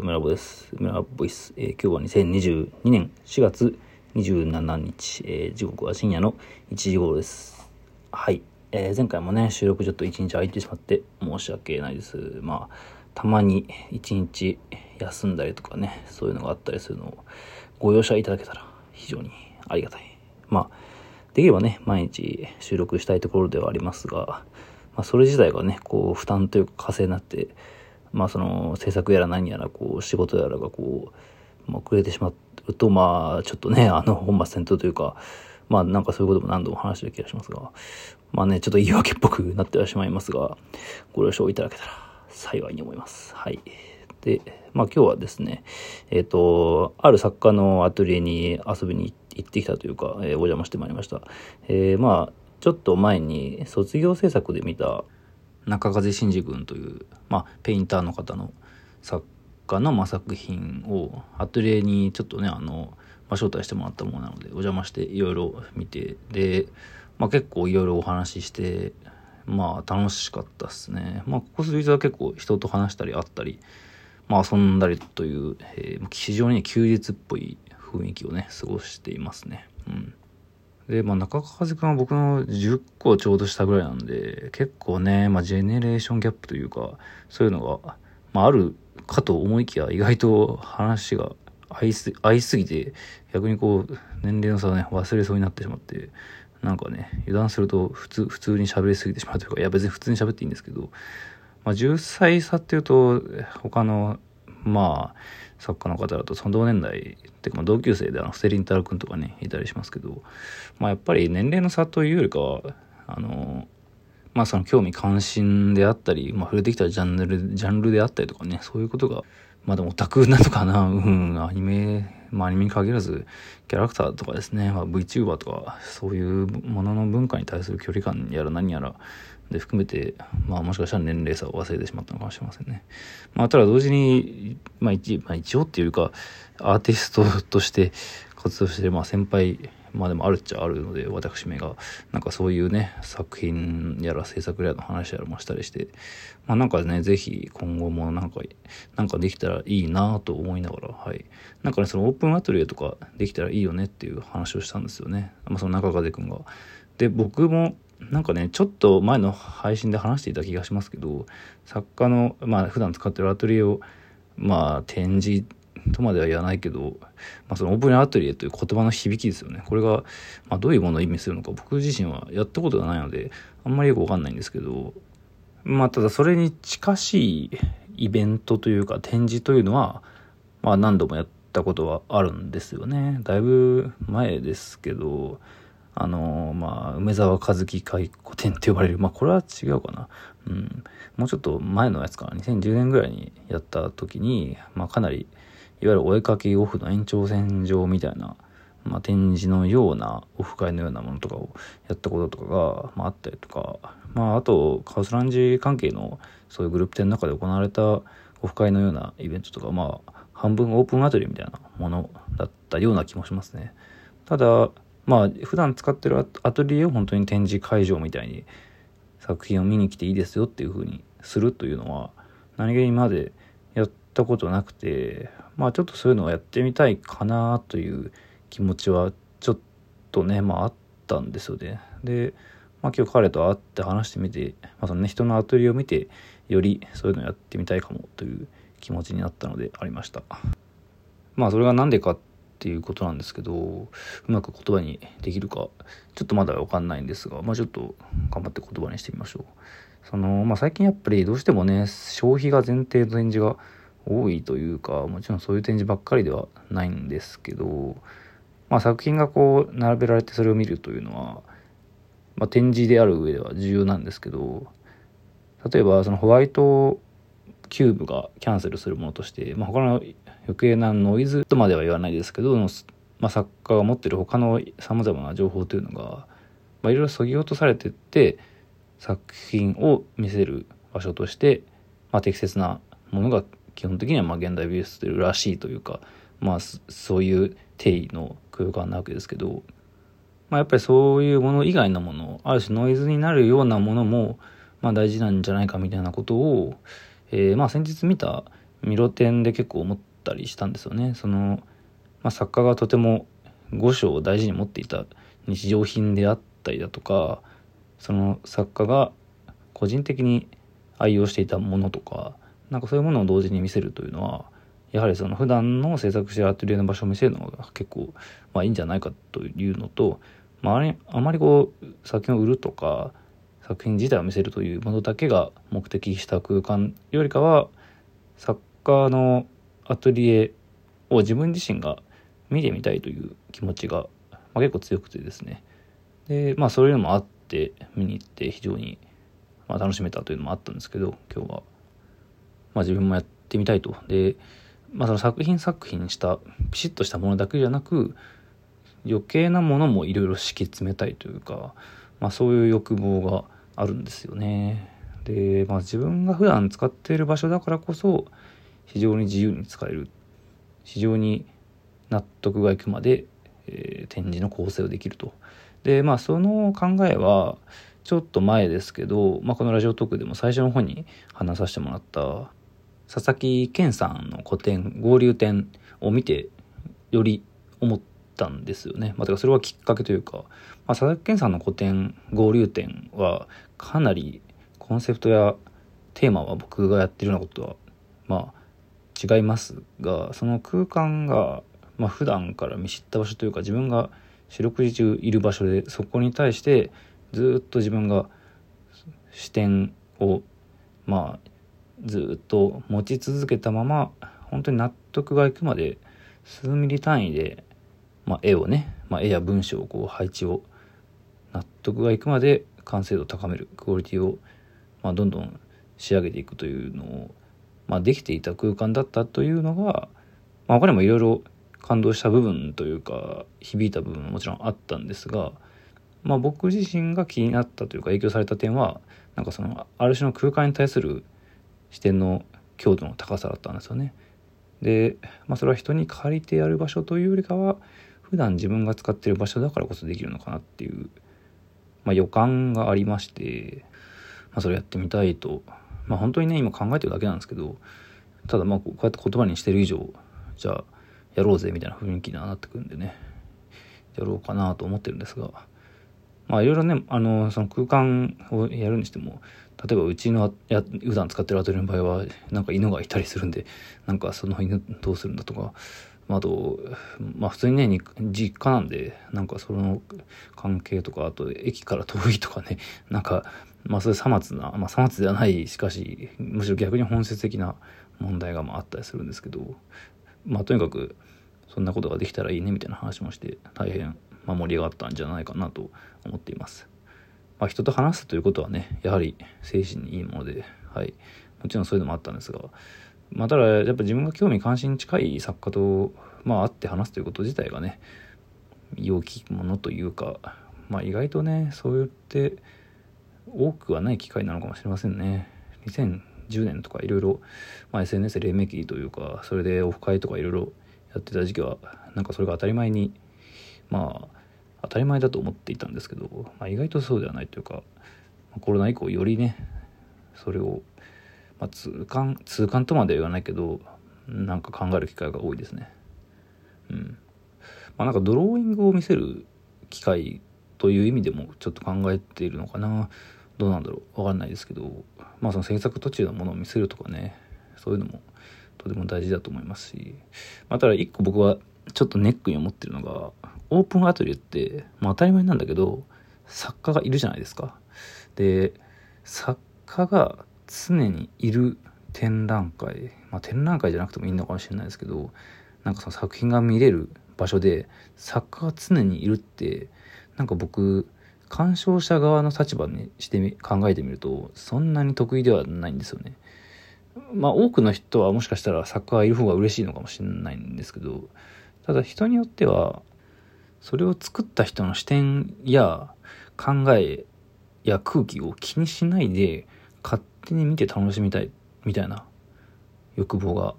村ボです。村ボイス、えー、今日は2022年4月27日、えー、時刻は深夜の1時頃です。はい、えー、前回もね、収録ちょっと1日空いてしまって申し訳ないです。まあ、たまに1日休んだりとかね、そういうのがあったりするのをご容赦いただけたら非常にありがたい。まあ、できればね、毎日収録したいところではありますが、まあ、それ自体がね、こう、負担というか、稼いになって、まあその制作やら何やらこう仕事やらがこう、まあ、遅れてしまうとまあちょっとね あの本末転倒というかまあなんかそういうことも何度も話してる気がしますがまあねちょっと言い訳っぽくなってはしまいますがご了承いただけたら幸いに思います。はい。でまあ今日はですねえっ、ー、とある作家のアトリエに遊びに行ってきたというか、えー、お邪魔してまいりました。えー、まあちょっと前に卒業制作で見た中風真司君という、まあ、ペインターの方の作家の、まあ、作品をアトリエにちょっとねあの、まあ、招待してもらったものなのでお邪魔していろいろ見てで、まあ、結構いろいろお話ししてまあ楽しかったっすね。まあここ数日は結構人と話したり会ったり、まあ遊んだりという、えー、非常に休日っぽい雰囲気をね、過ごしていますね。うん。で、まあ、中川君は僕の10個ちょうどしたぐらいなんで、結構ね、まあ、ジェネレーションギャップというか、そういうのが、まあ、あるかと思いきや、意外と話が合いす合いすぎて、逆にこう、年齢の差をね、忘れそうになってしまって、なんかね、油断すると普通、普通に喋りすぎてしまうというか、いや別に普通に喋っていいんですけど、まあ、10歳差っていうと、他の、まあ、作家の方だとその同年代ってか同級生であのステリンタル君とかねいたりしますけど、まあ、やっぱり年齢の差というよりかはあのまあその興味関心であったり、まあ、触れてきたジャンルジャンルであったりとかねそういうことがまあでもオタクなのかなうんアニメまあアニメに限らずキャラクターとかですね、まあ、VTuber とかそういうものの文化に対する距離感やら何やらで含めて、まあもしかしたら年齢差を忘れてしまったのかもしれませんね。まあただ同時に、まあ一,、まあ、一応っていうか、アーティストとして活動してる、まあ先輩、まあでもあるっちゃあるので、私めが、なんかそういうね、作品やら制作やらの話やらもしたりして、まあなんかね、ぜひ今後もなんか、なんかできたらいいなと思いながら、はい。なんかね、そのオープンアトリエとかできたらいいよねっていう話をしたんですよね。まあその中風くんが。で、僕も、なんかねちょっと前の配信で話していた気がしますけど作家のまあ普段使ってるアトリエをまあ展示とまでは言わないけど、まあ、そのオープンアトリエという言葉の響きですよね。これが、まあ、どういうものを意味するのか僕自身はやったことがないのであんまりよくわかんないんですけどまあただそれに近しいイベントというか展示というのはまあ何度もやったことはあるんですよね。だいぶ前ですけどあのまあ、梅沢和樹回顧展って呼ばれる。まあ、これは違うかな。うん。もうちょっと前のやつかな。2010年ぐらいにやった時に、まあ、かなり、いわゆるお絵かきオフの延長線上みたいな、まあ、展示のような、オフ会のようなものとかをやったこととかが、まあ、あったりとか、まあ、あと、カウスランジ関係の、そういうグループ展の中で行われたオフ会のようなイベントとか、まあ、半分オープンアトリエみたいなものだったような気もしますね。ただ、まあ普段使ってるアトリエを本当に展示会場みたいに作品を見に来ていいですよっていう風にするというのは何気にまでやったことなくてまあちょっとそういうのをやってみたいかなという気持ちはちょっとねまああったんですよね。で、まあ、今日彼と会って話してみて、まあそのね、人のアトリエを見てよりそういうのをやってみたいかもという気持ちになったのでありました。まあそれが何でかっっていうことなんですけどうまく言葉にできるかちょっとまだ分かんないんですがまあちょっと頑張って言葉にしてみましょう。そのまあ最近やっぱりどうしてもね消費が前提の展示が多いというかもちろんそういう展示ばっかりではないんですけどまあ作品がこう並べられてそれを見るというのはまあ、展示である上では重要なんですけど例えばそのホワイトキューブがキャンセルするものとして、まあ、他の余計なノイズとまでは言わないですけど、まあ、作家が持ってる他のさまざまな情報というのが、まあ、いろいろそぎ落とされてって作品を見せる場所として、まあ、適切なものが基本的にはまあ現代美術らしいというか、まあ、そういう定義の空間なわけですけど、まあ、やっぱりそういうもの以外のものある種ノイズになるようなものも、まあ、大事なんじゃないかみたいなことを、えー、まあ先日見たミロ展で結構思ったりしたんですよね。その、まあ、作家がとても五章を大事に持っていた日常品であったりだとかその作家が個人的に愛用していたものとかなんかそういうものを同時に見せるというのはやはりその普段の制作してるアトリエの場所を見せるのが結構、まあ、いいんじゃないかというのと、まあ、ああまりこう作品を売るとか作品自体を見せるというものだけが目的した空間よりかは作家のアトリエを自分自身が見てみたいという気持ちが、まあ、結構強くてですね。でまあそういうのもあって見に行って非常に、まあ、楽しめたというのもあったんですけど今日は、まあ、自分もやってみたいと。で、まあ、その作品作品したピシッとしたものだけじゃなく余計なものもいろいろ敷き詰めたいというか、まあ、そういう欲望があるんですよね。で、まあ、自分が普段使っている場所だからこそ非常に自由に使える非常に納得がいくまで、えー、展示の構成をできると。でまあその考えはちょっと前ですけど、まあ、このラジオトークでも最初の方に話させてもらった佐々木健さんの個展合流展を見てより思ったんですよね。まあ、かそれはきっかけというか、まあ、佐々木健さんの個展合流展はかなりコンセプトやテーマは僕がやってるようなことはまあ違いますがその空間がまあ普段から見知った場所というか自分が四六時中いる場所でそこに対してずっと自分が視点をまあずっと持ち続けたまま本当に納得がいくまで数ミリ単位で、まあ、絵をね、まあ、絵や文章をこう配置を納得がいくまで完成度を高めるクオリティを、まあ、どんどん仕上げていくというのを、まあ、できていた空間だったというのが、まあ、他にもいろいろ感動した部分というか響いた部分ももちろんあったんですが、まあ、僕自身が気になったというか影響された点はなんかそのある種の空間に対する視点の強度の高さだったんですよね。で、まあ、それは人に借りてやる場所というよりかは普段自分が使ってる場所だからこそできるのかなっていう、まあ、予感がありまして、まあ、それやってみたいと、まあ、本当にね今考えてるだけなんですけどただまあこうやって言葉にしてる以上じゃあやろうぜみたいな雰囲気にはなってくるんでねやろうかなと思ってるんですがまあいろいろねあのその空間をやるにしても例えばうちのや普段使ってるアトリエの場合はなんか犬がいたりするんでなんかその犬どうするんだとかあとまあ普通にね実家なんでなんかその関係とかあと駅から遠いとかねなんかまあそういうさまつなまあさまつではないしかしむしろ逆に本質的な問題がまああったりするんですけどまあとにかくそんなことができたらいいねみたいな話もして大変、まあ、盛り上がったんじゃないかなと思っています。まあ、人と話すということはねやはり精神にいいもので、はい、もちろんそういうのもあったんですが、まあ、ただやっぱ自分が興味関心に近い作家と、まあ、会って話すということ自体がね良きものというか、まあ、意外とねそう言って多くはない機会なのかもしれませんね。2010年とかいろいろ SNS 黎明期というかそれでオフ会とかいろいろやってた時期はなんかそれが当たり前にまあ当たり前だと思っていたんですけど、まあ、意外とそうではないというか、コロナ以降よりねそれを、まあ、痛感痛感とまでは言わないけどなんか考える機会が多いですね。うん。まあなんかドローイングを見せる機会という意味でもちょっと考えているのかな。どうなんだろう分かんないですけどまあその制作途中のものを見せるとかねそういうのもとても大事だと思いますし、まあ、ただ一個僕はちょっとネックに思ってるのがオープンアトリエって、まあ、当たり前なんだけど作家がいるじゃないですか。で作家が常にいる展覧会、まあ、展覧会じゃなくてもいいのかもしれないですけどなんかその作品が見れる場所で作家が常にいるってなんか僕鑑賞者側の立場にしてみ考えてみるとそんなに得意ではないんですよね。まあ多くの人はもしかしたら作家がいる方が嬉しいのかもしれないんですけどただ人によってはそれを作った人の視点や考えや空気を気にしないで勝手に見て楽しみたいみたいな欲望が、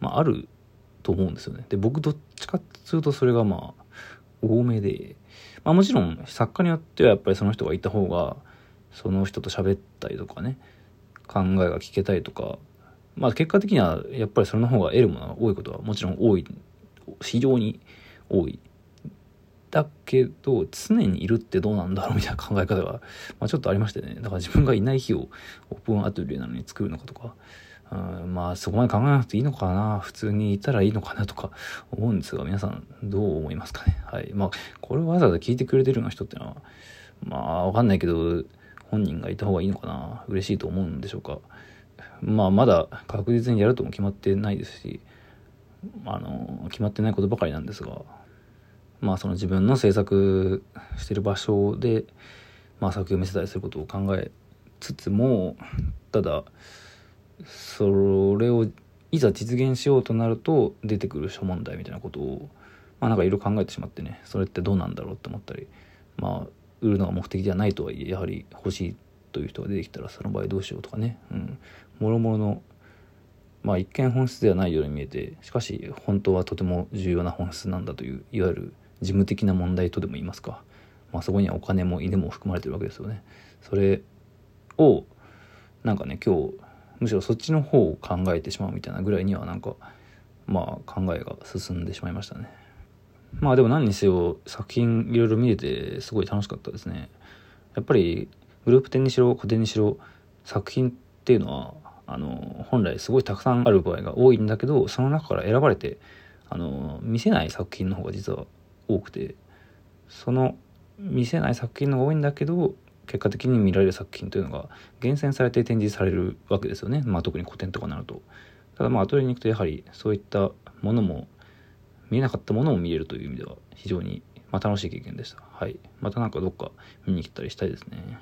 まあ、あると思うんですよね。で僕どっちかっていうとそれがまあ多めで、まあ、もちろん作家によってはやっぱりその人がいた方がその人と喋ったりとかね考えが聞けたりとかまあ結果的にはやっぱりその方が得るものが多いことはもちろん多い非常に多い。だけど常にいるってどうなんだろうみたいな 考え方が、まあ、ちょっとありましてね。だから自分がいない日をオープンアトリエなのに作るのかとかうんまあそこまで考えなくていいのかな普通にいたらいいのかなとか思うんですが皆さんどう思いますかね？はい。まあこれをわざわざ聞いてくれてるような人ってのはまあわかんないけど本人がいた方がいいのかな嬉しいと思うんでしょうか？まあまだ確実にやるとも決まってないですしあの決まってないことばかりなんですがまあその自分の制作してる場所で、まあ、作品を見せたりすることを考えつつもただそれをいざ実現しようとなると出てくる諸問題みたいなことをまあなんかいろいろ考えてしまってねそれってどうなんだろうって思ったりまあ売るのが目的ではないとはいえやはり欲しいという人が出てきたらその場合どうしようとかね。うん。もろもろのまあ一見本質ではないように見えてしかし本当はとても重要な本質なんだといういわゆる事務的な問題とでも言いますか、まあ、そこにはお金も犬も含まれてるわけですよね。それをなんかね今日むしろそっちの方を考えてしまうみたいなぐらいにはなんかまあ考えが進んでしまいましたね。まあでも何にせよ作品いろいろ見れてすごい楽しかったですね。やっぱりグループ展にしろ個展にしろ作品っていうのはあの本来すごいたくさんある場合が多いんだけどその中から選ばれてあの見せない作品の方が実は多くてその見せない作品の方が多いんだけど結果的に見られる作品というのが厳選されて展示されるわけですよね、まあ、特に古典とかになると。ただまあアトリエに行くとやはりそういったものも見えなかったものも見れるという意味では非常にまあ楽しい経験でした。はい。またなんかどっか見に来たりしたいですね。